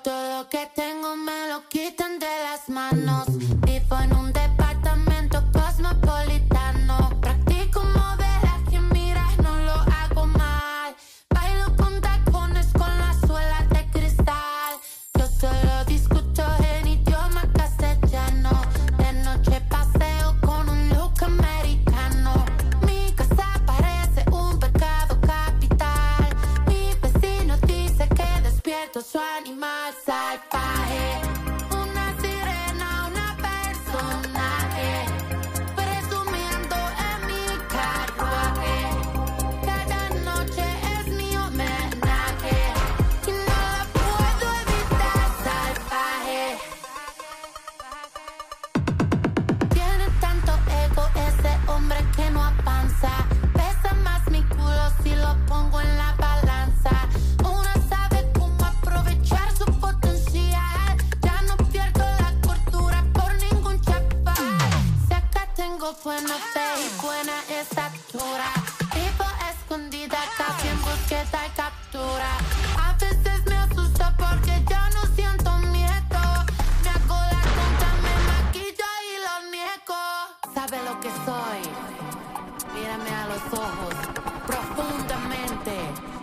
todo que tengo me lo quitan de las manos. Vivo en un departamento cosmopolitano. Que soy. Mírame a los ojos profundamente.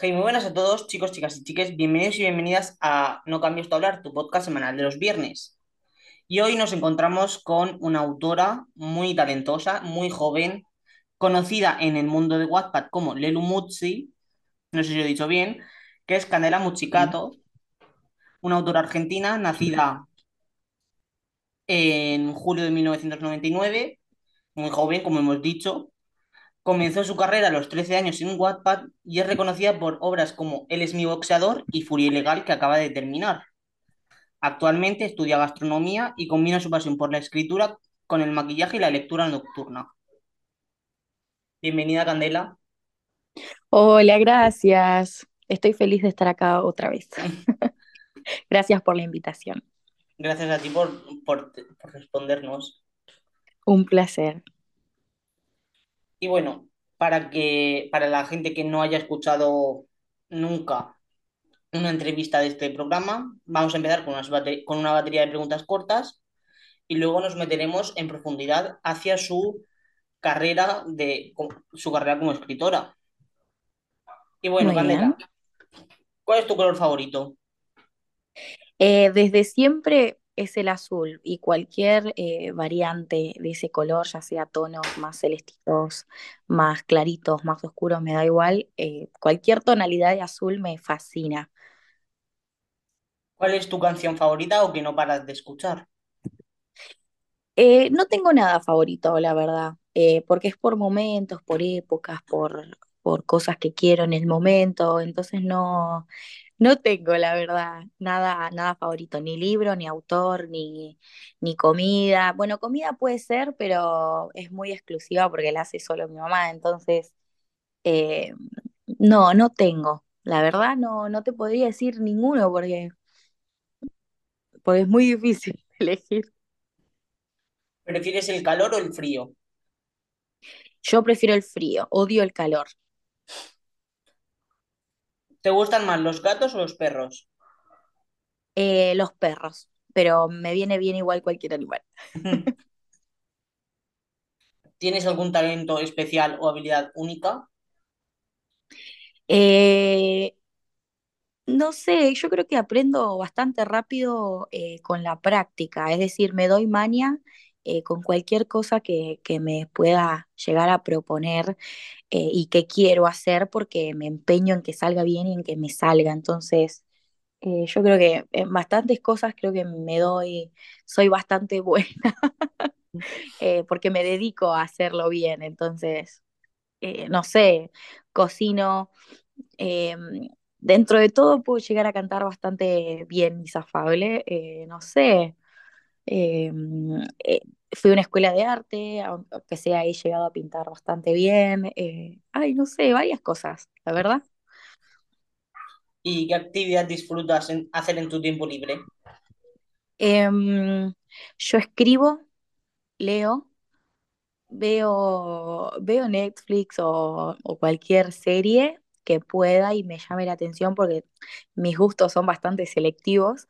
Muy buenas a todos, chicos, chicas y chiques. Bienvenidos y bienvenidas a No Cambies tu Hablar, tu podcast semanal de los viernes. Y hoy nos encontramos con una autora muy talentosa, muy joven, conocida en el mundo de Wattpad como Lelu no sé si lo he dicho bien, que es Candela Muchicato, una autora argentina nacida en julio de 1999, muy joven, como hemos dicho. Comenzó su carrera a los 13 años en Wattpad y es reconocida por obras como Él es mi boxeador y Furia Ilegal, que acaba de terminar. Actualmente estudia gastronomía y combina su pasión por la escritura con el maquillaje y la lectura nocturna. Bienvenida, Candela. Hola, gracias. Estoy feliz de estar acá otra vez. Gracias por la invitación. Gracias a ti por, por, por respondernos. Un placer. Y bueno, para que, para la gente que no haya escuchado nunca una entrevista de este programa, vamos a empezar con, unas con una batería de preguntas cortas y luego nos meteremos en profundidad hacia su carrera de su carrera como escritora. Y bueno, Muy Candela, bien. ¿cuál es tu color favorito? Eh, desde siempre es el azul y cualquier eh, variante de ese color, ya sea tonos más celestitos, más claritos, más oscuros, me da igual. eh, cualquier tonalidad de azul me fascina. ¿Cuál es tu canción favorita o que no paras de escuchar? Eh, no tengo nada favorito, la verdad, porque es por momentos, por épocas, por, por cosas que quiero en el momento, entonces no, No tengo, la verdad, nada, nada favorito, ni libro, ni autor, ni, ni comida. Bueno, comida puede ser, pero es muy exclusiva porque la hace solo mi mamá, entonces eh, no, no tengo. La verdad, no, no te podría decir ninguno porque, porque es muy difícil elegir. ¿Prefieres el calor o el frío? Yo prefiero el frío, odio el calor. ¿Te gustan más los gatos o los perros? Eh, los perros, pero me viene bien igual cualquier animal. ¿Tienes algún talento especial o habilidad única? Eh, No sé, yo creo que aprendo bastante rápido eh, con la práctica, es decir, me doy maña eh, con cualquier cosa que, que me pueda llegar a proponer eh, y que quiero hacer porque me empeño en que salga bien y en que me salga. Entonces, eh, yo creo que en bastantes cosas creo que me doy, soy bastante buena porque me dedico a hacerlo bien. Entonces, no sé, cocino. Dentro de todo puedo llegar a cantar bastante bien y zafable. no sé, eh, eh, fui a una escuela de arte, aunque sea he llegado a pintar bastante bien. eh, ay, no sé, varias cosas, la verdad. ¿Y qué actividad disfrutas en hacer en tu tiempo libre? Em, yo escribo, leo. Veo, veo Netflix o, o cualquier serie que pueda y me llame la atención porque mis gustos son bastante selectivos.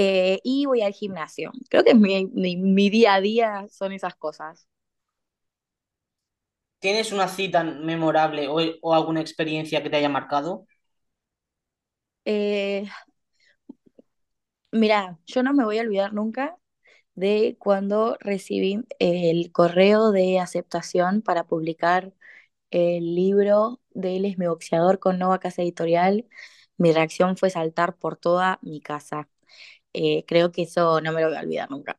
Eh, y voy al gimnasio. Creo que mi, mi, mi día a día son esas cosas. ¿Tienes una cita memorable o, o alguna experiencia que te haya marcado? Eh, mira, yo no me voy a olvidar nunca de cuando recibí el correo de aceptación para publicar el libro de Él es mi boxeador con Nova Casa Editorial. Mi reacción fue saltar por toda mi casa. Eh, creo que eso no me lo voy a olvidar nunca.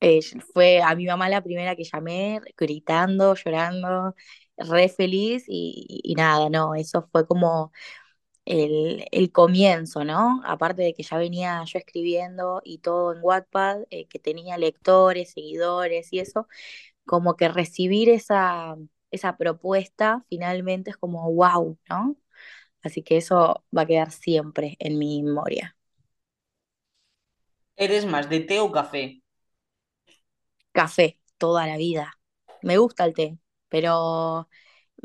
Eh, fue a mi mamá la primera que llamé, gritando, llorando, re feliz y, y nada, no, eso fue como el, el comienzo, ¿no? Aparte de que ya venía yo escribiendo y todo en Wattpad, eh, que tenía lectores, seguidores y eso, como que recibir esa, esa propuesta finalmente es como wow, ¿no? Así que eso va a quedar siempre en mi memoria. ¿Eres más de té o café? Café, toda la vida. Me gusta el té, pero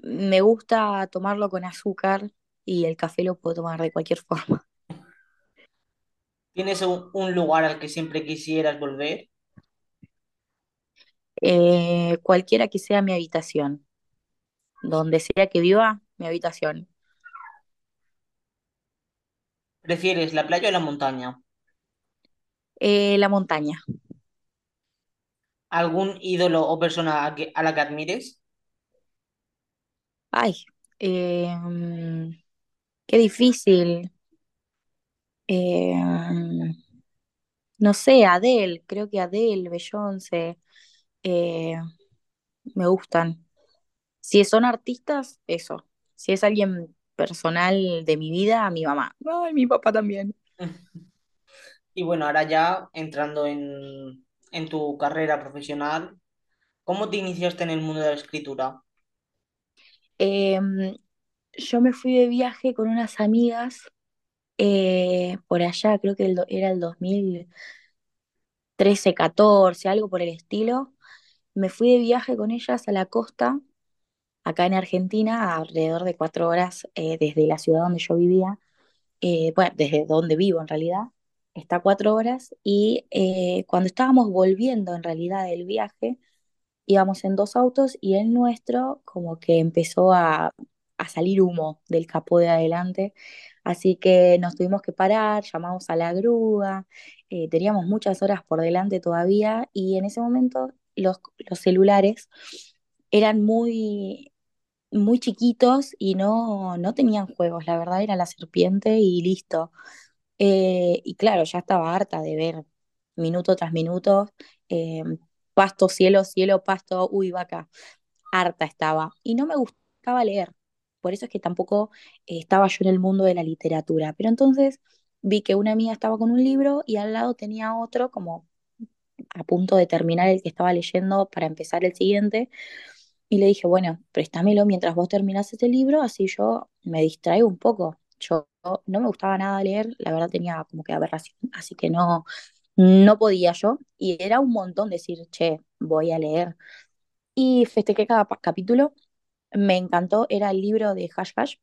me gusta tomarlo con azúcar y el café lo puedo tomar de cualquier forma. ¿Tienes un, un lugar al que siempre quisieras volver? Eh, cualquiera que sea mi habitación, donde sea que viva, mi habitación. ¿Prefieres la playa o la montaña? Eh, la montaña. ¿Algún ídolo o persona a, que- a la que admires? Ay, eh, mm, qué difícil. Eh, mm, no sé, Adele, creo que Adele, Beyoncé, eh, me gustan. Si son artistas, eso. Si es alguien personal de mi vida, mi mamá. Ay, mi papá también. Y bueno, ahora ya entrando en, en tu carrera profesional, ¿cómo te iniciaste en el mundo de la escritura? Eh, yo me fui de viaje con unas amigas eh, por allá, creo que el era el dos mil trece catorce algo por el estilo. Me fui de viaje con ellas a la costa, acá en Argentina, alrededor de cuatro horas eh, desde la ciudad donde yo vivía, eh, bueno, desde donde vivo en realidad, está cuatro horas, y eh, cuando estábamos volviendo en realidad del viaje, íbamos en dos autos y el nuestro como que empezó a, a salir humo del capó de adelante, así que nos tuvimos que parar, llamamos a la grúa, eh, teníamos muchas horas por delante todavía y en ese momento los, los celulares eran muy, muy chiquitos y no, no tenían juegos, la verdad era la serpiente y listo. Eh, y claro, ya estaba harta de ver minuto tras minuto, eh, pasto, cielo, cielo, pasto, uy, vaca, harta estaba. Y no me gustaba leer. por eso es que tampoco eh, estaba yo en el mundo de la literatura. Pero entonces vi que una amiga estaba con un libro y al lado tenía otro como a punto de terminar el que estaba leyendo para empezar el siguiente. Y le dije, bueno, préstamelo mientras vos terminás este libro, así yo me distraigo un poco. Yo no me gustaba nada leer, la verdad tenía como que aberración, así que no, no podía yo. Y era un montón decir, che, voy a leer. Y festejé cada capítulo. Me encantó, era el libro de Hash Hash,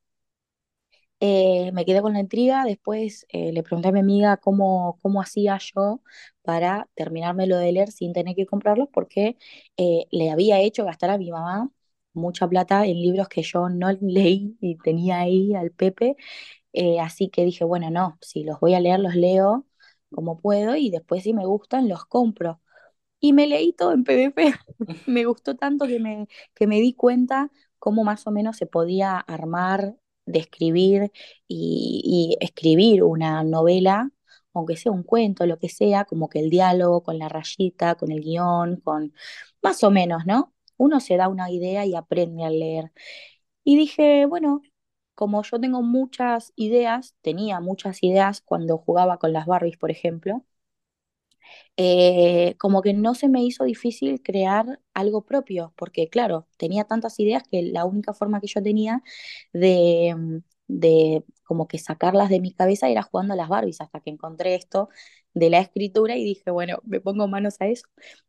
eh, me quedé con la intriga, después eh, le pregunté a mi amiga cómo, cómo hacía yo para terminármelo de leer sin tener que comprarlos, porque eh, le había hecho gastar a mi mamá mucha plata en libros que yo no leí y tenía ahí al Pepe, así que dije, bueno, no, si los voy a leer, los leo como puedo y después si me gustan, los compro. Y me leí todo en PDF, me gustó tanto que me, que me di cuenta cómo más o menos se podía armar de escribir y, escribir una novela, aunque sea un cuento, lo que sea, como que el diálogo con la rayita, con el guion, con más o menos, ¿no? Uno se da una idea y aprende a leer. Y dije, bueno, como yo tengo muchas ideas, tenía muchas ideas cuando jugaba con las Barbies, por ejemplo, eh, como que no se me hizo difícil crear algo propio, porque claro, tenía tantas ideas que la única forma que yo tenía de, de como que sacarlas de mi cabeza era jugando a las Barbies, hasta que encontré esto de la escritura y dije, bueno, me pongo manos a eso.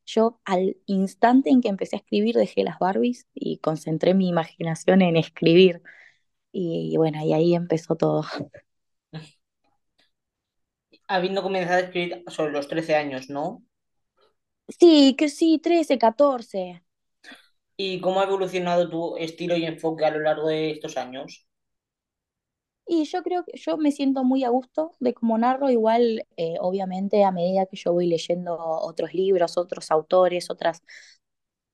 Yo al instante en que empecé a escribir dejé las Barbies y concentré mi imaginación en escribir. Y bueno, y ahí empezó todo. habiendo comenzado a escribir sobre los 13 años, ¿no? Sí, que sí, 13, 14. ¿Y cómo ha evolucionado tu estilo y enfoque a lo largo de estos años? Y yo creo que yo me siento muy a gusto de cómo narro, igual eh, obviamente a medida que yo voy leyendo otros libros, otros autores, otras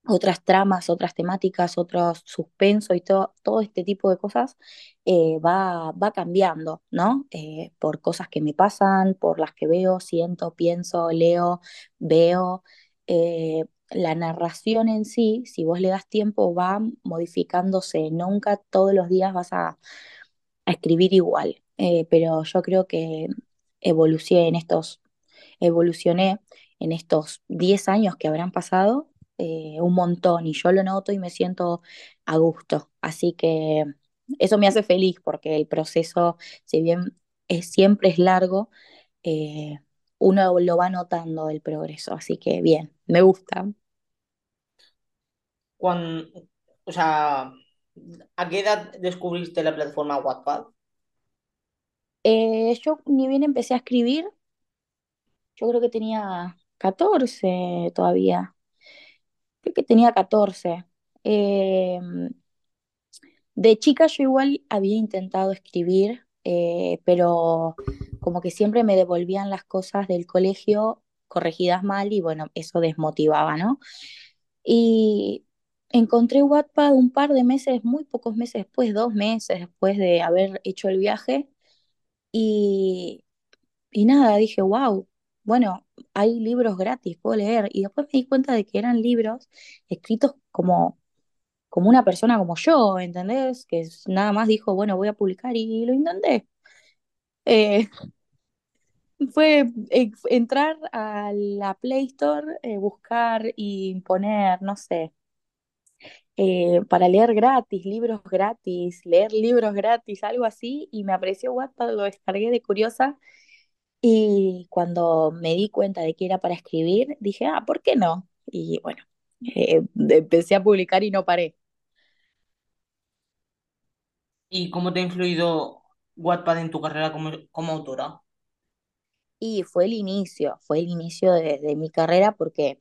otras tramas, otras temáticas, otros suspenso y todo, todo este tipo de cosas eh, va, va cambiando, ¿no? Eh, por cosas que me pasan, por las que veo, siento, pienso, leo, veo. La narración en sí, si vos le das tiempo, va modificándose. Nunca todos los días vas a, a escribir igual. pero yo creo que evolucioné en estos, evolucioné en estos 10 años que habrán pasado eh, un montón y yo lo noto y me siento a gusto. Así que eso me hace feliz porque el proceso, si bien es, siempre es largo, eh, uno lo va notando el progreso. Así que bien, me gusta. Cuando, o sea, ¿a qué edad descubriste la plataforma Wattpad? Eh, yo ni bien empecé a escribir, yo creo que tenía 14 todavía creo que tenía 14. Eh, de chica yo igual había intentado escribir, eh, pero como que siempre me devolvían las cosas del colegio corregidas mal y bueno, eso desmotivaba, ¿no? Y encontré Wattpad un par de meses, muy pocos meses después, dos meses después de haber hecho el viaje. Y, y nada, dije, wow, bueno, hay libros gratis, puedo leer. Y después me di cuenta de que eran libros escritos como, como una persona como yo, ¿entendés? Que nada más dijo, bueno, voy a publicar y lo intenté. Eh, fue eh, entrar a la Play Store, eh, buscar y poner, no sé, para leer gratis, libros gratis, leer libros gratis, algo así, y me apareció WhatsApp, lo descargué de curiosa y cuando me di cuenta de que era para escribir, dije, ah, ¿por qué no? Y bueno, eh, empecé a publicar y no paré. ¿Y cómo te ha influido Wattpad en tu carrera como, como autora? Y fue el inicio, fue el inicio de, mi carrera porque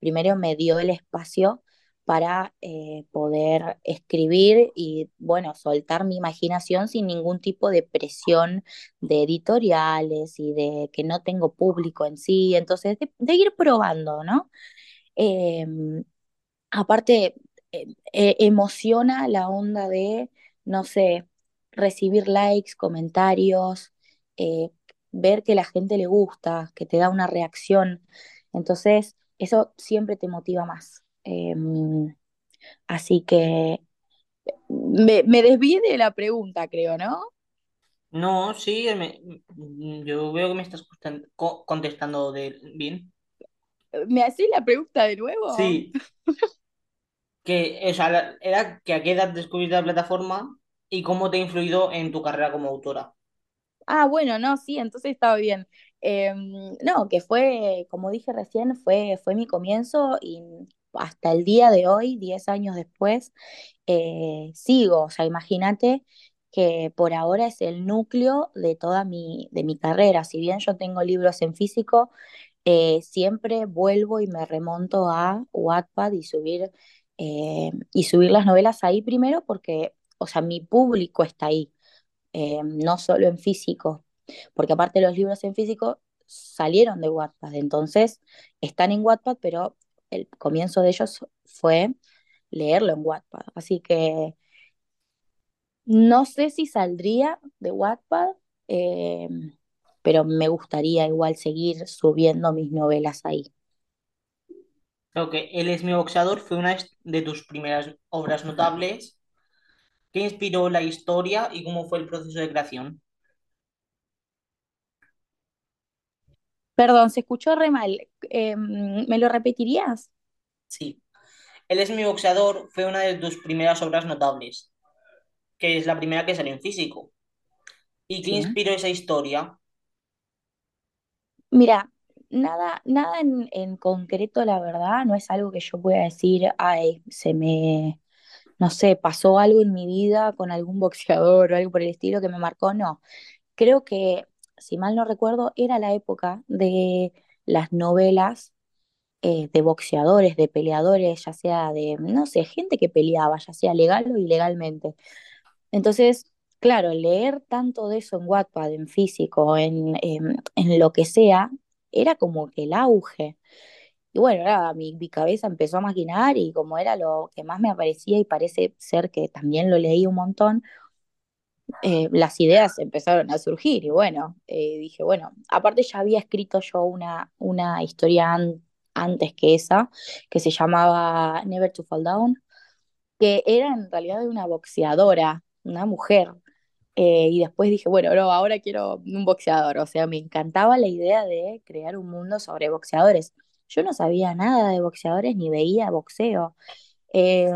primero me dio el espacio para eh, poder escribir y, bueno, soltar mi imaginación sin ningún tipo de presión de editoriales y de que no tengo público en sí, entonces de, ir probando, ¿no? Em, aparte, eh, eh, emociona la onda de, no sé, recibir likes, comentarios, ver que la gente le gusta, que te da una reacción, entonces eso siempre te motiva más. Em, así que Me, me desvié de la pregunta, creo, ¿no? No, sí, me- yo veo que me estás contestando de, bien. ¿Me hacés la pregunta de nuevo? Sí, que, o sea, era que a qué edad descubriste la plataforma y cómo te ha influido en tu carrera como autora. Ah, bueno, no, sí, entonces estaba bien. Em, no, que fue, como dije recién, fue, fue mi comienzo y hasta el día de hoy, 10 años después, eh, sigo. O sea, imagínate que por ahora es el núcleo de toda mi, de mi carrera. Si bien yo tengo libros en físico, eh, siempre vuelvo y me remonto a Wattpad y subir, eh, y subir las novelas ahí primero porque, o sea, mi público está ahí no solo en físico, porque aparte los libros en físico salieron de Wattpad, entonces están en Wattpad, pero el comienzo de ellos fue leerlo en Wattpad. Así que no sé si saldría de Wattpad, eh, pero me gustaría igual seguir subiendo mis novelas ahí. Creo que Él es mi boxeador fue una de tus primeras obras notables. ¿Qué inspiró la historia y cómo fue el proceso de creación? Perdón, se escuchó re mal. Eh, ¿me lo repetirías? Sí. Él es mi boxeador fue una de tus primeras obras notables, que es la primera que salió en físico. ¿Y qué Sí. inspiró esa historia? Mira, nada, nada en, en concreto, la verdad, no es algo que yo pueda decir, ay, se me, no sé, pasó algo en mi vida con algún boxeador o algo por el estilo que me marcó, no. Creo que, si mal no recuerdo, era la época de las novelas eh, de boxeadores, de peleadores, ya sea de, no sé, gente que peleaba, ya sea legal o ilegalmente. Entonces, claro, leer tanto de eso en Wattpad, en físico, en, en, en lo que sea, era como que el auge. Y bueno, nada, mi, mi cabeza empezó a maquinar y como era lo que más me aparecía y parece ser que también lo leí un montón, eh, las ideas empezaron a surgir y bueno, eh, dije, bueno, aparte ya había escrito yo una, una historia an- antes que esa, que se llamaba Never to Fall Down, que era en realidad de una boxeadora, una mujer. Eh, y después dije, bueno, no, ahora quiero un boxeador. O sea, me encantaba la idea de crear un mundo sobre boxeadores. Yo no sabía nada de boxeadores ni veía boxeo. Eh,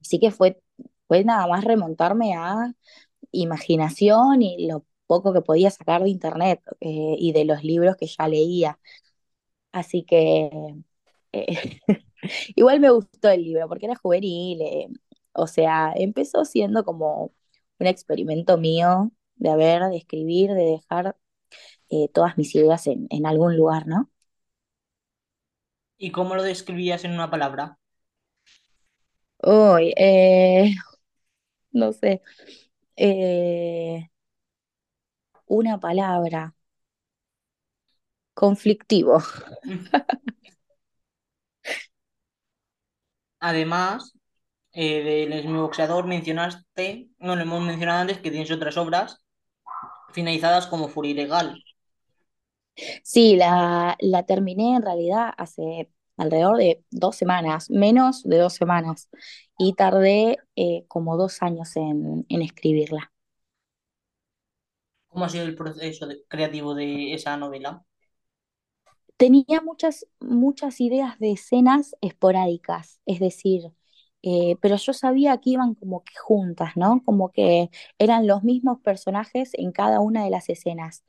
así que fue, fue nada más remontarme a imaginación y lo poco que podía sacar de internet eh, y de los libros que ya leía. Así que eh, igual me gustó el libro porque era juvenil. eh, o sea, empezó siendo como un experimento mío de haber, de escribir, de dejar todas mis ideas en, en algún lugar, ¿no? ¿Y cómo lo describías en una palabra? Uy, eh, no sé, eh, una palabra, conflictivo. Además, eh, del Es mi boxeador mencionaste, no lo hemos mencionado antes, que tienes otras obras finalizadas como Furia Ilegal. Sí, la, la terminé en realidad hace alrededor de dos semanas, menos de dos semanas, y tardé eh, como dos años en, en escribirla. ¿Cómo ha sido el proceso de- creativo de esa novela? Tenía muchas, muchas ideas de escenas esporádicas, es decir, eh, pero yo sabía que iban como que juntas, ¿no? Como que eran los mismos personajes en cada una de las escenas.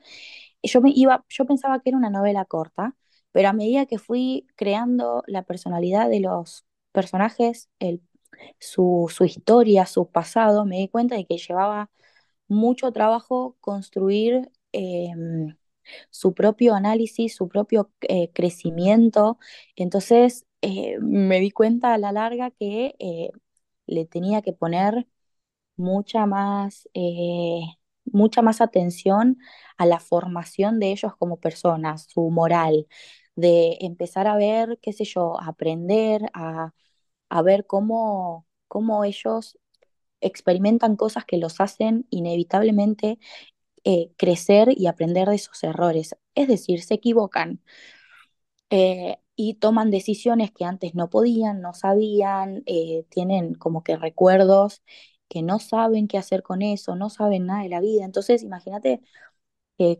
Yo me iba, yo pensaba que era una novela corta, pero a medida que fui creando la personalidad de los personajes, su, su historia, su pasado, me di cuenta de que llevaba mucho trabajo construir em, su propio análisis, su propio eh, crecimiento. Entonces eh, me di cuenta a la larga que eh, le tenía que poner mucha más, mucha más atención a la formación de ellos como personas, su moral, de empezar a ver, qué sé yo, a aprender, a, a ver cómo, cómo ellos experimentan cosas que los hacen inevitablemente eh, crecer y aprender de esos errores. Es decir, se equivocan. Eh, y toman decisiones que antes no podían, no sabían, eh, tienen como que recuerdos que no saben qué hacer con eso, no saben nada de la vida. Entonces, imagínate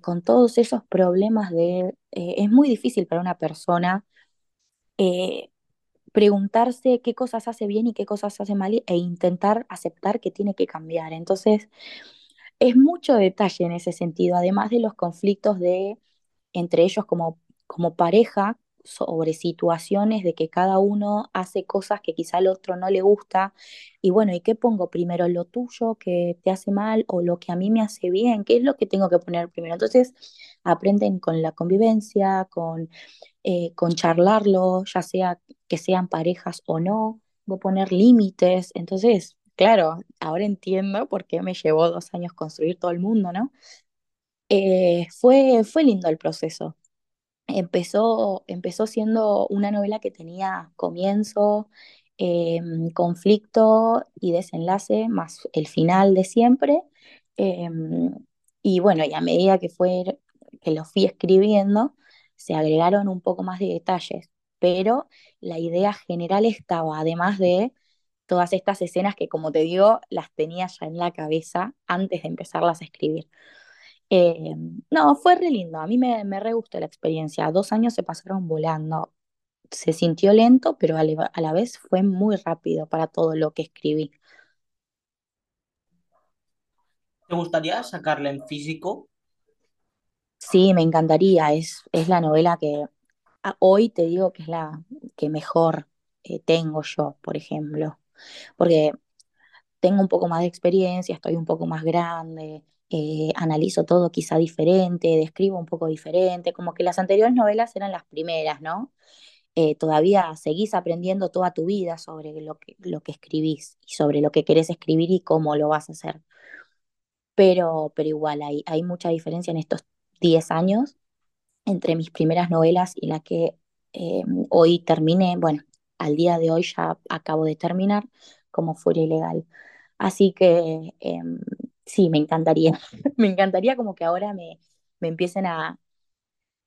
con todos esos problemas de... eh, es muy difícil para una persona eh, preguntarse qué cosas hace bien y qué cosas hace mal e intentar aceptar que tiene que cambiar. Entonces, es mucho detalle en ese sentido, además de los conflictos de entre ellos como, como pareja sobre situaciones de que cada uno hace cosas que quizá al otro no le gusta y bueno, ¿y qué pongo primero? ¿Lo tuyo que te hace mal o lo que a mí me hace bien? ¿Qué es lo que tengo que poner primero? Entonces aprenden con la convivencia, con, eh, con charlarlo, ya sea que sean parejas o no, voy a poner límites. Entonces, claro, ahora entiendo por qué me llevó dos años construir todo el mundo, ¿no? Eh, fue, fue lindo el proceso. Empezó, empezó siendo una novela que tenía comienzo, em, conflicto y desenlace, más el final de siempre. Em, y bueno, y a medida que fue, que lo fui escribiendo, se agregaron un poco más de detalles, pero la idea general estaba, además de todas estas escenas que, como te digo, las tenía ya en la cabeza antes de empezarlas a escribir. Eh, no, fue re lindo, a mí me, me re gustó la experiencia. Dos años se pasaron volando. Se sintió lento, pero a la, a la vez fue muy rápido para todo lo que escribí. ¿Te gustaría sacarla en físico? Sí, me encantaría. Es, es la novela que hoy te digo que es la que mejor eh, tengo yo, por ejemplo. Porque tengo un poco más de experiencia, estoy un poco más grande, eh, analizo todo quizá diferente, describo un poco diferente, como que las anteriores novelas eran las primeras, ¿no? Eh, todavía seguís aprendiendo toda tu vida sobre lo que, escribís y sobre lo que querés escribir y cómo lo vas a hacer. Pero, pero igual hay, mucha diferencia en estos 10 años entre mis primeras novelas y la que eh, hoy terminé, bueno, al día de hoy ya acabo de terminar como Furia Ilegal. Así que eh, sí, me encantaría, me encantaría como que ahora me, me empiecen a,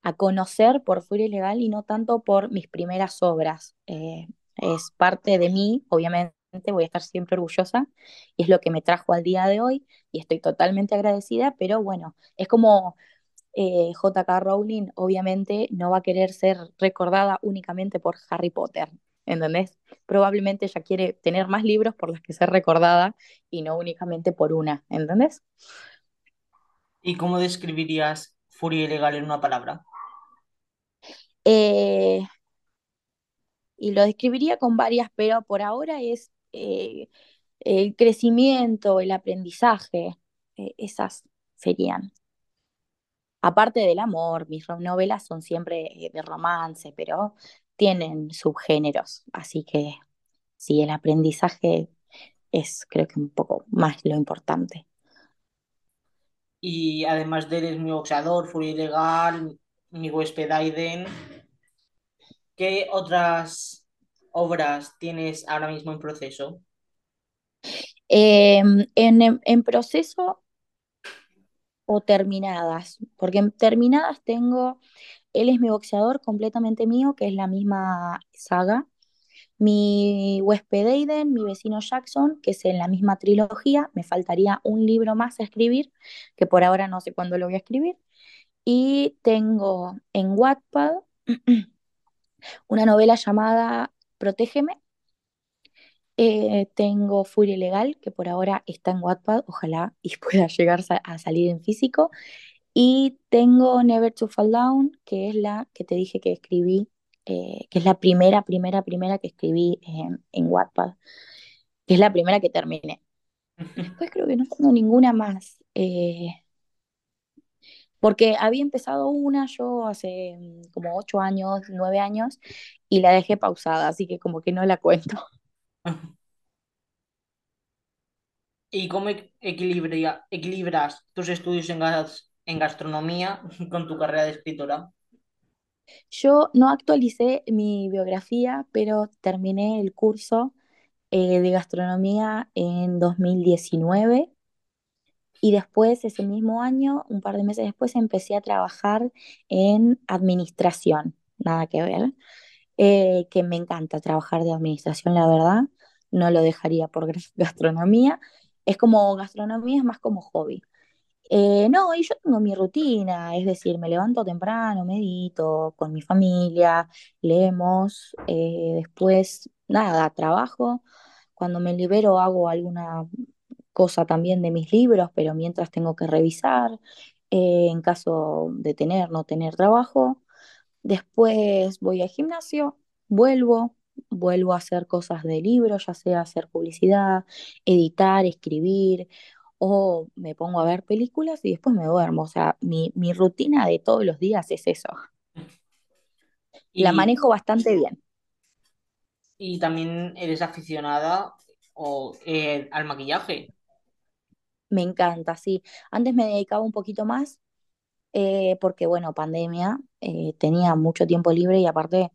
a conocer por Furia Ilegal y no tanto por mis primeras obras. Eh, es parte de mí, obviamente voy a estar siempre orgullosa y es lo que me trajo al día de hoy y estoy totalmente agradecida, pero bueno, es como eh, J.K. Rowling obviamente no va a querer ser recordada únicamente por Harry Potter, ¿entendés? Probablemente ella quiere tener más libros por los que ser recordada y no únicamente por una, ¿entendés? ¿Y cómo describirías Furia Ilegal en una palabra? Eh, y lo describiría con varias, pero por ahora es eh, el crecimiento, el aprendizaje, eh, esas serían. Aparte del amor, mis novelas son siempre de romance, pero tienen subgéneros, así que sí, el aprendizaje es creo que un poco más lo importante. Y además de Eres mi boxeador, Furia Ilegal, Mi huésped Aiden, ¿qué otras obras tienes ahora mismo en proceso? Eh, en, en- en proceso o terminadas, porque en terminadas tengo Él es mi boxeador completamente mío, que es la misma saga. Mi huésped Aiden, mi vecino Jackson, que es en la misma trilogía. Me faltaría un libro más a escribir, que por ahora no sé cuándo lo voy a escribir. Y tengo en Wattpad una novela llamada Protégeme. Eh, tengo Furia Legal, que por ahora está en Wattpad, ojalá y pueda llegar a salir en físico. Y tengo Never to Fall Down, que es la que te dije que escribí, eh, que es la primera, primera, primera que escribí en, en Wattpad, que es la primera que terminé. Después creo que no tengo ninguna más, eh, porque había empezado una yo hace mm, como ocho años, nueve años, y la dejé pausada, así que como que no la cuento. ¿Y cómo equ- equilibria- equilibras tus estudios en en gastronomía con tu carrera de escritora? Yo no actualicé mi biografía, pero terminé el curso eh, de gastronomía en 2019 y después, ese mismo año, un par de meses después, empecé a trabajar en administración, nada que ver. eh, que me encanta trabajar de administración, la verdad, no lo dejaría por gastronomía. Es como gastronomía, es más como hobby. Eh, no, y yo tengo mi rutina, es decir, me levanto temprano, medito con mi familia, leemos, eh, después, nada, trabajo. Cuando me libero hago alguna cosa también de mis libros, pero mientras tengo que revisar, eh, en caso de tener, no tener trabajo. Después voy al gimnasio, vuelvo, vuelvo a hacer cosas de libros, ya sea hacer publicidad, editar, escribir, o me pongo a ver películas y después me duermo. O sea, mi, mi rutina de todos los días es eso. La Y, manejo bastante bien. y también eres aficionada o, eh, al maquillaje. Me encanta, sí. Antes me dedicaba un poquito más eh, porque, bueno, pandemia, eh, tenía mucho tiempo libre y aparte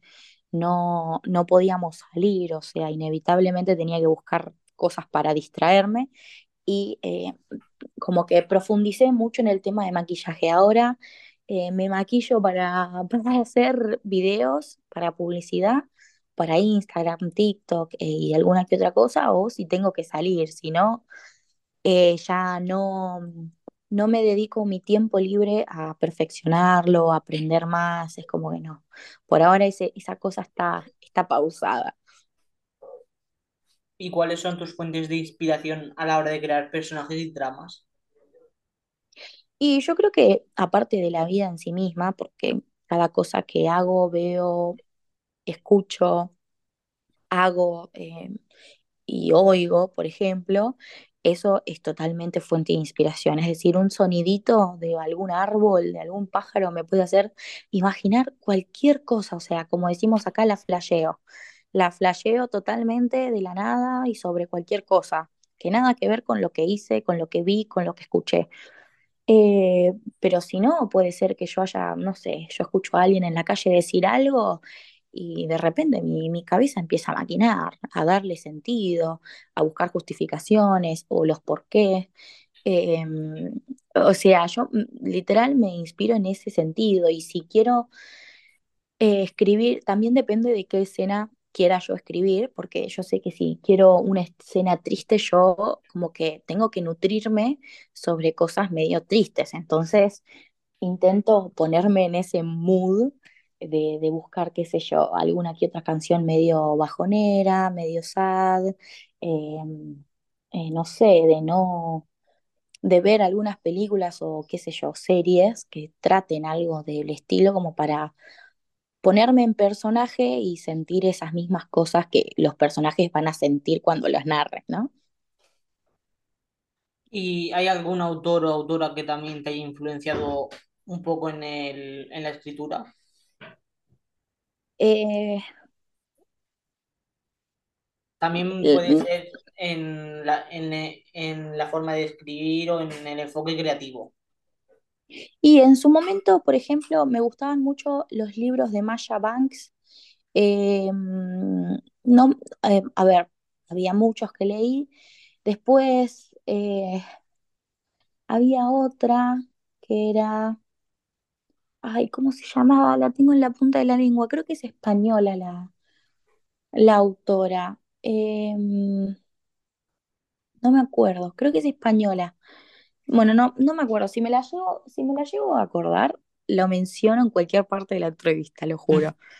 no, no podíamos salir, o sea, inevitablemente tenía que buscar cosas para distraerme y eh, como que profundicé mucho en el tema de maquillaje. Ahora eh, me maquillo para, para hacer videos, para publicidad, para Instagram, TikTok eh, y alguna que otra cosa, o si tengo que salir, si no, ya no, no me dedico mi tiempo libre a perfeccionarlo, a aprender más, es como que no. Por ahora ese, esa cosa está, está pausada. ¿Y cuáles son tus fuentes de inspiración a la hora de crear personajes y tramas? Y yo creo que aparte de la vida en sí misma, porque cada cosa que hago, veo, escucho, hago eh, y oigo, por ejemplo, eso es totalmente fuente de inspiración. Es decir, un sonidito de algún árbol, de algún pájaro, me puede hacer imaginar cualquier cosa. O sea, como decimos acá, la flasheo. La flasheo totalmente de la nada y sobre cualquier cosa, que nada que ver con lo que hice, con lo que vi, con lo que escuché. Eh, pero si no, puede ser que yo haya, no sé, yo escucho a alguien en la calle decir algo y de repente mi, cabeza empieza a maquinar, a darle sentido, a buscar justificaciones o los por qué. Eh, o sea, yo mm, literal me inspiro en ese sentido y si quiero eh, escribir, también depende de qué escena quiera yo escribir, porque yo sé que si quiero una escena triste, yo como que tengo que nutrirme sobre cosas medio tristes. Entonces, intento ponerme en ese mood de, de buscar, qué sé yo, alguna que otra canción medio bajonera, medio sad, eh, eh, no sé, de no, de ver algunas películas o qué sé yo, series que traten algo del estilo como para ponerme en personaje y sentir esas mismas cosas que los personajes van a sentir cuando las narren, ¿no? ¿Y hay algún autor o autora que también te haya influenciado un poco en el, en la escritura? Eh, También puede ser en la, en, en la forma de escribir o en el enfoque creativo. Y en su momento, por ejemplo, me gustaban mucho los libros de Masha Banks. Eh, no, eh, a ver, había muchos que leí. Después eh, había otra que era, ay, ¿cómo se llamaba? La tengo en la punta de la lengua. Creo que es española la, la autora. Eh, no me acuerdo, creo que es española. Bueno, no, no me acuerdo. Si me la llevo, si me la llevo a acordar, lo menciono en cualquier parte de la entrevista, lo juro.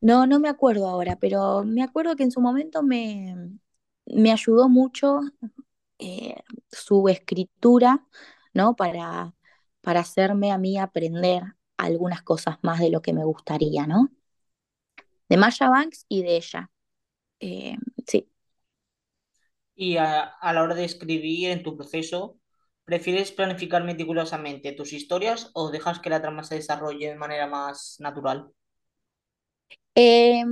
No, no me acuerdo ahora, pero me acuerdo que en su momento me, me ayudó mucho eh, su escritura, ¿no? Para, para hacerme a mí aprender algunas cosas más de lo que me gustaría, ¿no? De Masha Banks y de ella. Eh, sí. Y a, a la hora de escribir en tu proceso, ¿prefieres planificar meticulosamente tus historias o dejas que la trama se desarrolle de manera más natural? Eh,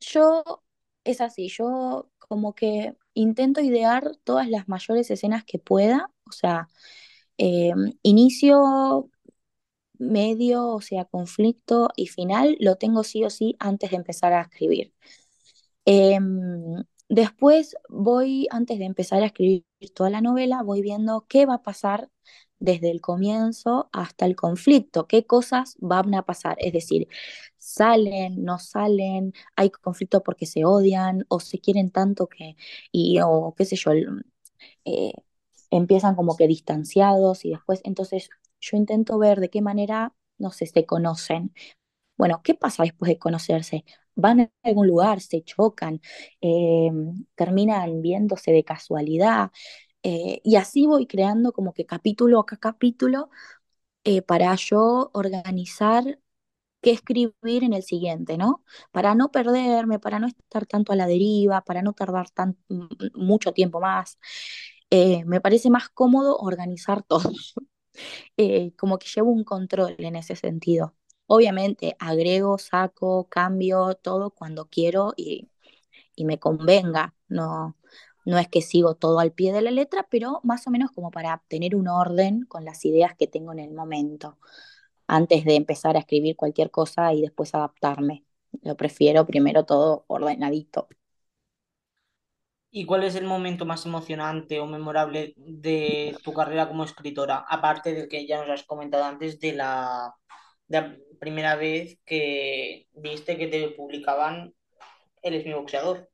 yo es así, yo como que intento idear todas las mayores escenas que pueda, o sea, eh, inicio, medio, o sea, conflicto y final lo tengo sí o sí antes de empezar a escribir. Eh, Después voy, antes de empezar a escribir toda la novela, voy viendo qué va a pasar desde el comienzo hasta el conflicto, qué cosas van a pasar. Es decir, salen, no salen, hay conflicto porque se odian o se quieren tanto que, y, o qué sé yo, eh, empiezan como que distanciados y después, entonces yo intento ver de qué manera, no sé, se conocen. Bueno, ¿qué pasa después de conocerse? Van a algún lugar, se chocan, eh, terminan viéndose de casualidad, eh, y así voy creando como que capítulo a capítulo eh, para yo organizar qué escribir en el siguiente, ¿no? Para no perderme, para no estar tanto a la deriva, para no tardar tan, mucho tiempo más. Eh, me parece más cómodo organizar todo, como que llevo un control en ese sentido. Obviamente agrego, saco, cambio todo cuando quiero y, y me convenga, no, no es que sigo todo al pie de la letra, pero más o menos como para tener un orden con las ideas que tengo en el momento, antes de empezar a escribir cualquier cosa y después adaptarme. Lo prefiero primero todo ordenadito. ¿Y cuál es el momento más emocionante o memorable de tu carrera como escritora? Aparte del que ya nos has comentado antes de la, de la primera vez que viste que te publicaban Eres mi boxeador.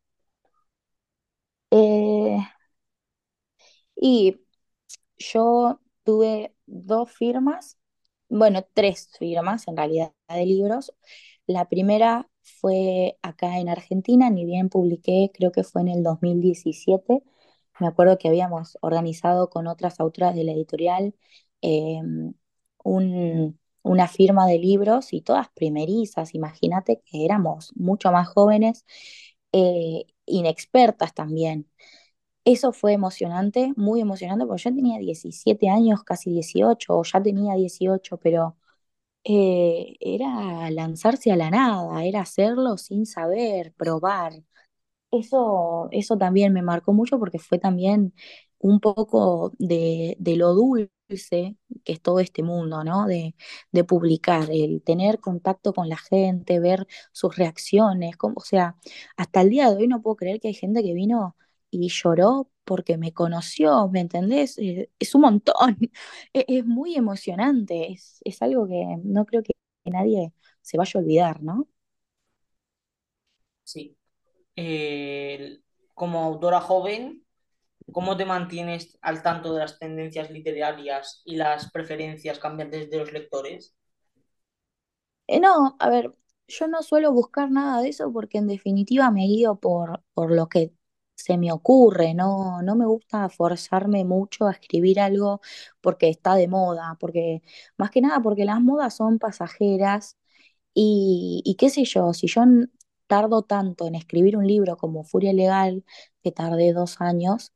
Eh, y yo tuve dos firmas, bueno, tres firmas en realidad de libros. La primera fue acá en Argentina, ni bien publiqué, creo que fue en el 2017. Me acuerdo que habíamos organizado con otras autoras de la editorial eh, un- una firma de libros y todas primerizas. Imagínate que éramos mucho más jóvenes, eh, inexpertas también. Eso fue emocionante, muy emocionante, porque yo tenía 17 años, casi 18, o ya tenía 18, pero eh, era lanzarse a la nada, era hacerlo sin saber, probar. Eso, eso también me marcó mucho porque fue también un poco de, de lo dulce que es todo este mundo, ¿no? De, publicar, el tener contacto con la gente, ver sus reacciones, como, o sea, hasta el día de hoy no puedo creer que hay gente que vino y lloró porque me conoció, ¿me entendés? Eh, es un montón, es, es muy emocionante, es, es algo que no creo que nadie se vaya a olvidar, ¿no? Sí. Como autora joven, ¿cómo te mantienes al tanto de las tendencias literarias y las preferencias cambiantes de los lectores? Eh, no, a ver, yo no suelo buscar nada de eso porque en definitiva me guío por, por lo que se me ocurre, no, no me gusta forzarme mucho a escribir algo porque está de moda, porque más que nada porque las modas son pasajeras y, qué sé yo, si yo tardo tanto en escribir un libro como Furia Legal, que tardé dos años,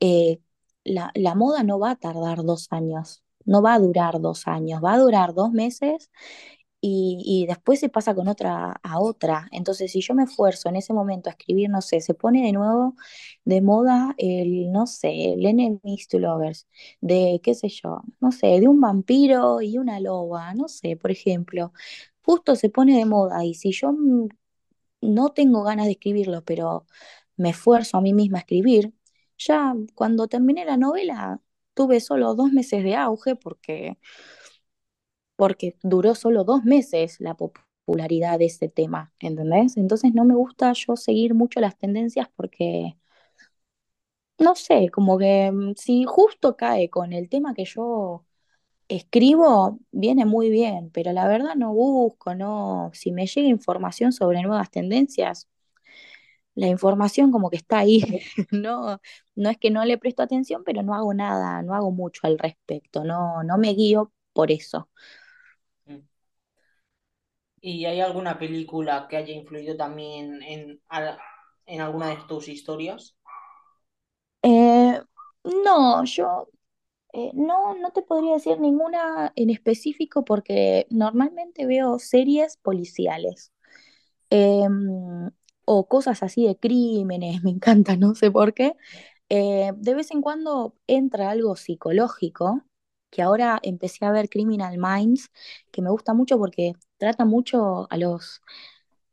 eh, la, moda no va a tardar dos años, no va a durar dos años, va a durar dos meses y, y después se pasa con otra a otra. Entonces, si yo me esfuerzo en ese momento a escribir, no sé, se pone de nuevo de moda el, no sé, el Enemies to Lovers, de qué sé yo, no sé, de un vampiro y una loba, no sé, por ejemplo. Justo se pone de moda y si yo no tengo ganas de escribirlo, pero me esfuerzo a mí misma a escribir, ya cuando terminé la novela tuve solo dos meses de auge porque porque duró solo dos meses la popularidad de ese tema, ¿entendés? Entonces no me gusta yo seguir mucho las tendencias porque, no sé, como que mm, si justo cae con el tema que yo escribo, viene muy bien, pero la verdad no busco, no, si me llega información sobre nuevas tendencias, la información como que está ahí, no, no es que no le presto atención, pero no hago nada, no hago mucho al respecto, no, no me guío por eso. Mm. ¿Y hay alguna película que haya influido también en, en alguna de tus historias? Eh, no, yo eh, no, no te podría decir ninguna en específico porque normalmente veo series policiales em, o cosas así de crímenes, me encanta, no sé por qué. Eh, de vez en cuando entra algo psicológico, que ahora empecé a ver Criminal Minds, que me gusta mucho porque trata mucho a los,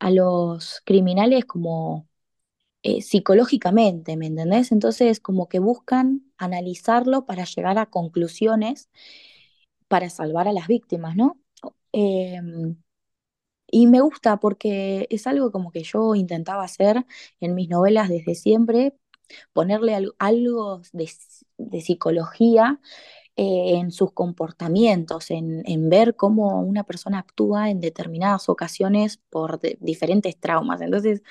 a los criminales como eh, psicológicamente, ¿me entendés? Entonces, como que buscan analizarlo para llegar a conclusiones para salvar a las víctimas, ¿no? Em, y me gusta porque es algo como que yo intentaba hacer en mis novelas desde siempre, ponerle al- algo de, psicología eh, en sus comportamientos, en, ver cómo una persona actúa en determinadas ocasiones por diferentes traumas. Entonces,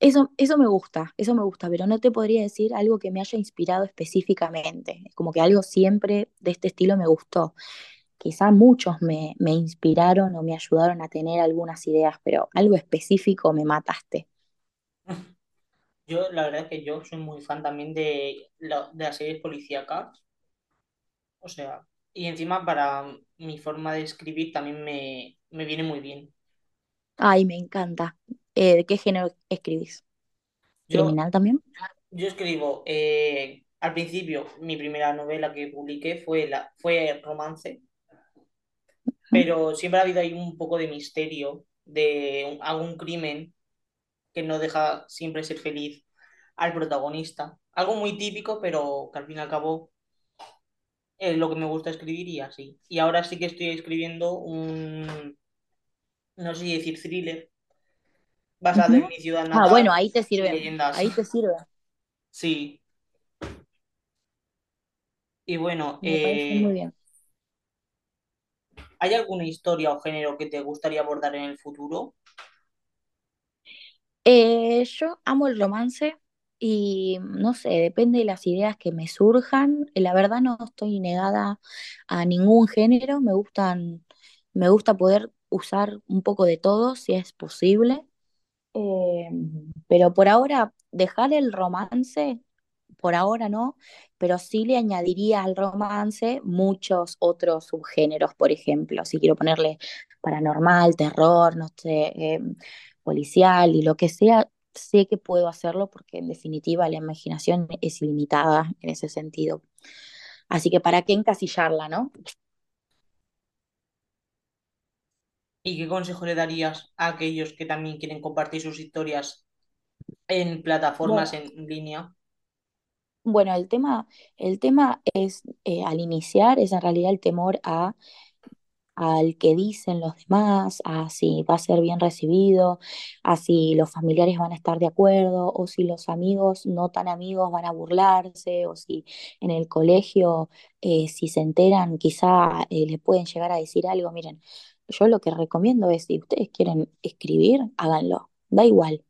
eso, eso me gusta, eso me gusta, pero no te podría decir algo que me haya inspirado específicamente. Es como que algo siempre de este estilo me gustó. Quizá muchos me, me inspiraron o me ayudaron a tener algunas ideas, pero algo específico me mataste. Yo, la verdad es que yo soy muy fan también de, la- de las series policíacas. O sea, y encima para mi forma de escribir también me, me viene muy bien. Ay, me encanta. Eh, ¿de qué género escribís? Yo, ¿Criminal también? yo escribo, eh, al principio, mi primera novela que publiqué fue, la, fue romance, pero siempre ha habido ahí un poco de misterio, de algún crimen que no deja siempre ser feliz al protagonista. Algo muy típico, pero que al fin y al cabo es lo que me gusta escribir y así. Y ahora sí que estoy escribiendo un, no sé si decir thriller, basado en Ujú. mi ciudad Ah, bueno, natal ahí te sirve, leyendas. ahí te sirve. Sí, y bueno, parece muy eh, bien. ¿hay alguna historia o género que te gustaría abordar en el futuro? Eh, yo amo el romance y no sé, depende de las ideas que me surjan. La verdad no estoy negada a ningún género, me gustan, me gusta poder usar un poco de todo si es posible. Eh, pero por ahora, dejar el romance, por ahora no, pero sí le añadiría al romance muchos otros subgéneros, por ejemplo, si quiero ponerle paranormal, terror, no sé, eh, policial y lo que sea, sé que puedo hacerlo porque en definitiva la imaginación es ilimitada en ese sentido. Así que para qué encasillarla, ¿no? ¿Y qué consejo le darías a aquellos que también quieren compartir sus historias en plataformas Bueno, en línea? bueno, el tema, el tema es, eh, al iniciar, es en realidad el temor a al que dicen los demás, a si va a ser bien recibido, a si los familiares van a estar de acuerdo, o si los amigos no tan amigos van a burlarse, o si en el colegio, eh, si se enteran, quizá eh, le pueden llegar a decir algo. Miren, yo lo que recomiendo es, si ustedes quieren escribir, háganlo, da igual.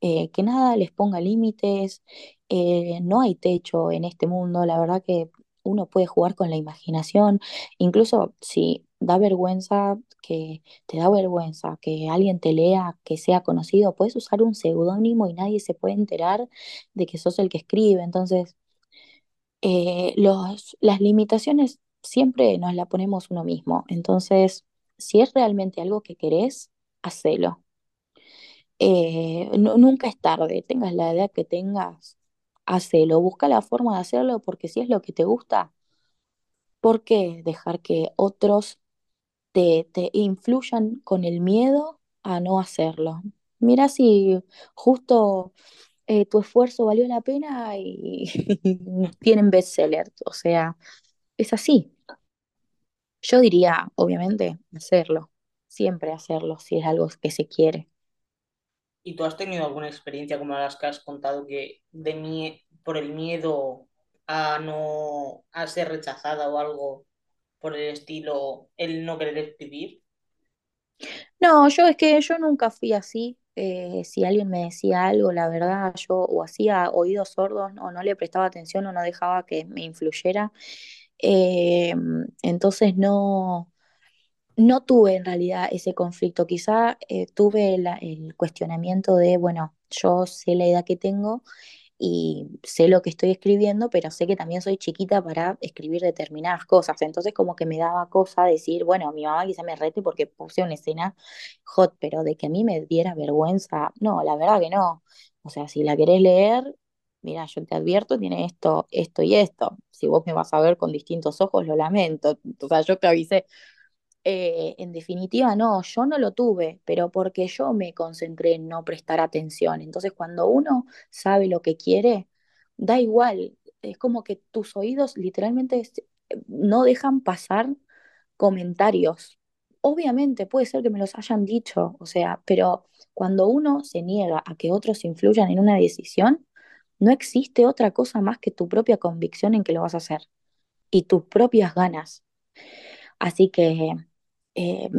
Eh, que nada les ponga límites, eh, no hay techo en este mundo, la verdad que uno puede jugar con la imaginación, incluso si da vergüenza, que te da vergüenza que alguien te lea, que sea conocido, puedes usar un seudónimo y nadie se puede enterar de que sos el que escribe, entonces eh, los, las limitaciones siempre nos las ponemos uno mismo, entonces si es realmente algo que querés, hacelo eh, no- nunca es tarde, tengas la edad que tengas, hacelo, busca la forma de hacerlo porque si es lo que te gusta, ¿por qué dejar que otros te, te influyan con el miedo a no hacerlo? Mira si justo eh, tu esfuerzo valió la pena y tienen bestseller, o sea, es así. Yo diría, obviamente, hacerlo, siempre hacerlo si es algo que se quiere. ¿Y tú has tenido alguna experiencia como las que has contado que de mie- por el miedo a no a ser rechazada o algo por el estilo, el no querer escribir? No, yo es que yo nunca fui así. eh, si alguien me decía algo, la verdad, yo o hacía oídos sordos o no le prestaba atención o no dejaba que me influyera. Eh, entonces no, no tuve en realidad ese conflicto. Quizá eh, tuve el cuestionamiento de, bueno, yo sé la edad que tengo y sé lo que estoy escribiendo, pero sé que también soy chiquita para escribir determinadas cosas. Entonces como que me daba cosa decir, bueno, mi mamá quizá me rete porque puse una escena hot, pero de que a mí me diera vergüenza, no, la verdad que no. O sea, si la querés leer, mira, yo te advierto, tiene esto, esto y esto. Si vos me vas a ver con distintos ojos, lo lamento. O sea, yo te avisé. Eh, en definitiva, no, yo no lo tuve, pero porque yo me concentré en no prestar atención. Entonces, cuando uno sabe lo que quiere, da igual, es como que tus oídos literalmente no dejan pasar comentarios. Obviamente puede ser que me los hayan dicho, o sea, pero cuando uno se niega a que otros influyan en una decisión, no existe otra cosa más que tu propia convicción en que lo vas a hacer y tus propias ganas. Así que eh,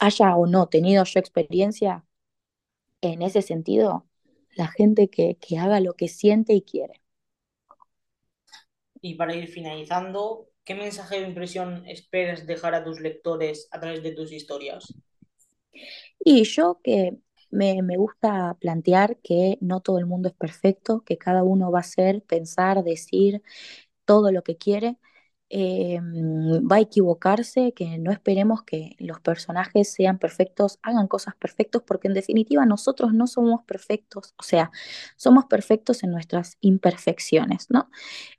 haya o no tenido yo experiencia en ese sentido, la gente que, que haga lo que siente y quiere. Y para ir finalizando, ¿qué mensaje o impresión esperas dejar a tus lectores a través de tus historias? Y yo que me, gusta plantear que no todo el mundo es perfecto, que cada uno va a ser, pensar, decir todo lo que quiere, eh, va a equivocarse, que no esperemos que los personajes sean perfectos, hagan cosas perfectos, porque en definitiva nosotros no somos perfectos, o sea, somos perfectos en nuestras imperfecciones, ¿no?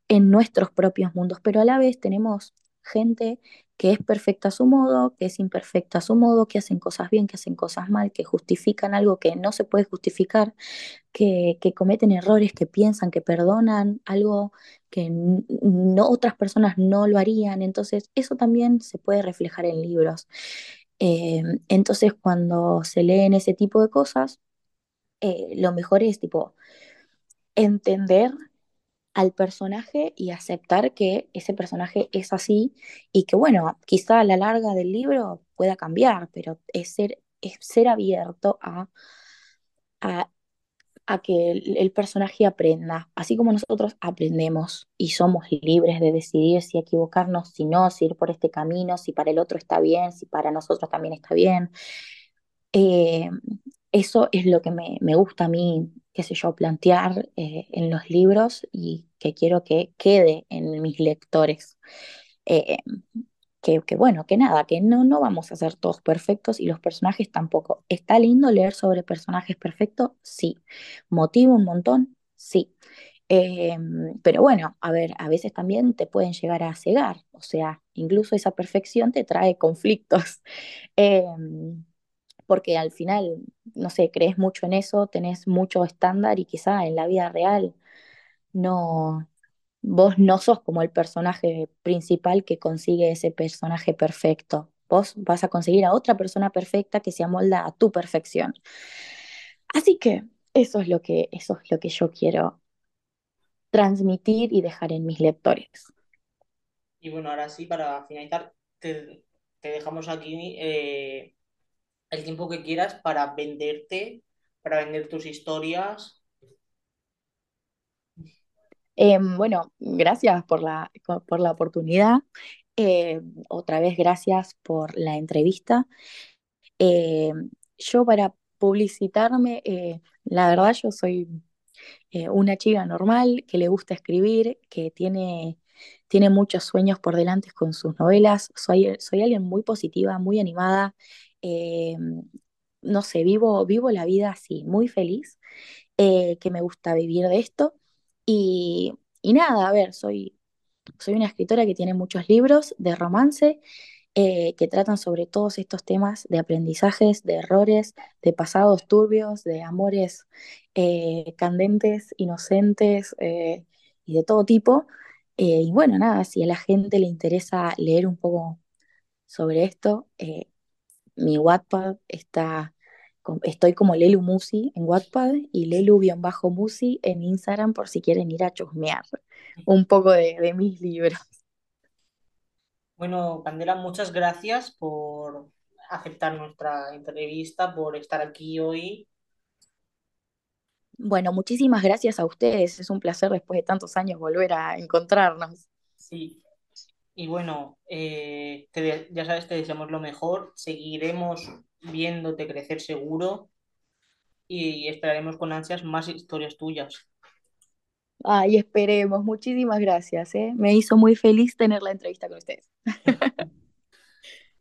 En nuestros propios mundos, pero a la vez tenemos gente que es perfecta a su modo, que es imperfecta a su modo, que hacen cosas bien, que hacen cosas mal, que justifican algo que no se puede justificar que, que cometen errores, que piensan, que perdonan algo que no otras personas no lo harían. Entonces, eso también se puede reflejar en libros. Eh, entonces, cuando se leen ese tipo de cosas, eh, lo mejor es tipo entender al personaje y aceptar que ese personaje es así y que, bueno, quizá a la larga del libro pueda cambiar, pero es ser, ser abierto a, a que el, el personaje aprenda, así como nosotros aprendemos y somos libres de decidir si equivocarnos, si no, si ir por este camino, si para el otro está bien, si para nosotros también está bien. Eh, eso es lo que me, me gusta a mí, qué sé yo, plantear eh, en los libros y que quiero que quede en mis lectores. Eh, que, que bueno, que nada, que no, no vamos a ser todos perfectos y los personajes tampoco. ¿Está lindo leer sobre personajes perfectos? Sí. ¿Motiva un montón? Sí. Eh, pero bueno, a ver, a veces también te pueden llegar a cegar, o sea, incluso esa perfección te trae conflictos, Eh, porque al final, no sé, crees mucho en eso, tenés mucho estándar y quizá en la vida real no, vos no sos como el personaje principal que consigue ese personaje perfecto. Vos vas a conseguir a otra persona perfecta que se amolda a tu perfección. Así que eso es lo que, eso es lo que yo quiero transmitir y dejar en mis lectores. Y bueno, ahora sí, para finalizar, te, dejamos aquí eh, el tiempo que quieras para venderte, para vender tus historias. Eh, bueno, gracias por la, por la oportunidad. Eh, otra vez, gracias por la entrevista. Eh, yo para publicitarme, eh, la verdad yo soy eh, una chica normal que le gusta escribir, que tiene, tiene muchos sueños por delante con sus novelas. Soy, soy alguien muy positiva, muy animada. Eh, no sé, vivo, vivo la vida así, muy feliz, eh, que me gusta vivir de esto. Y, y nada, a ver, soy, soy una escritora que tiene muchos libros de romance eh, que tratan sobre todos estos temas de aprendizajes, de errores, de pasados turbios, de amores candentes, inocentes y de todo tipo. Y bueno, nada, si a la gente le interesa leer un poco sobre esto, mi Wattpad está, estoy como Lelu Musi en Wattpad y Lelu-Musi en Instagram por si quieren ir a chusmear un poco de, de mis libros. Bueno, Candela, muchas gracias por aceptar nuestra entrevista, por estar aquí hoy. Bueno, muchísimas gracias a ustedes. Es un placer después de tantos años volver a encontrarnos. Sí. Y bueno, eh, te ya sabes, te deseamos lo mejor. Seguiremos viéndote crecer seguro y esperaremos con ansias más historias tuyas. Ay, esperemos. Muchísimas gracias, ¿eh? Me hizo muy feliz tener la entrevista con ustedes.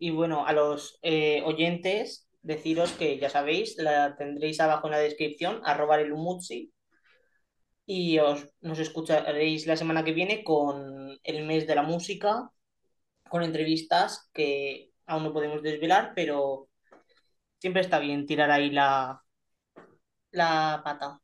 Y bueno, a los eh, oyentes, deciros que ya sabéis, la tendréis abajo en la descripción, arroba el Umutsi, y os, nos escucharéis la semana que viene con el mes de la música, con entrevistas que aún no podemos desvelar, pero siempre está bien tirar ahí la, la pata.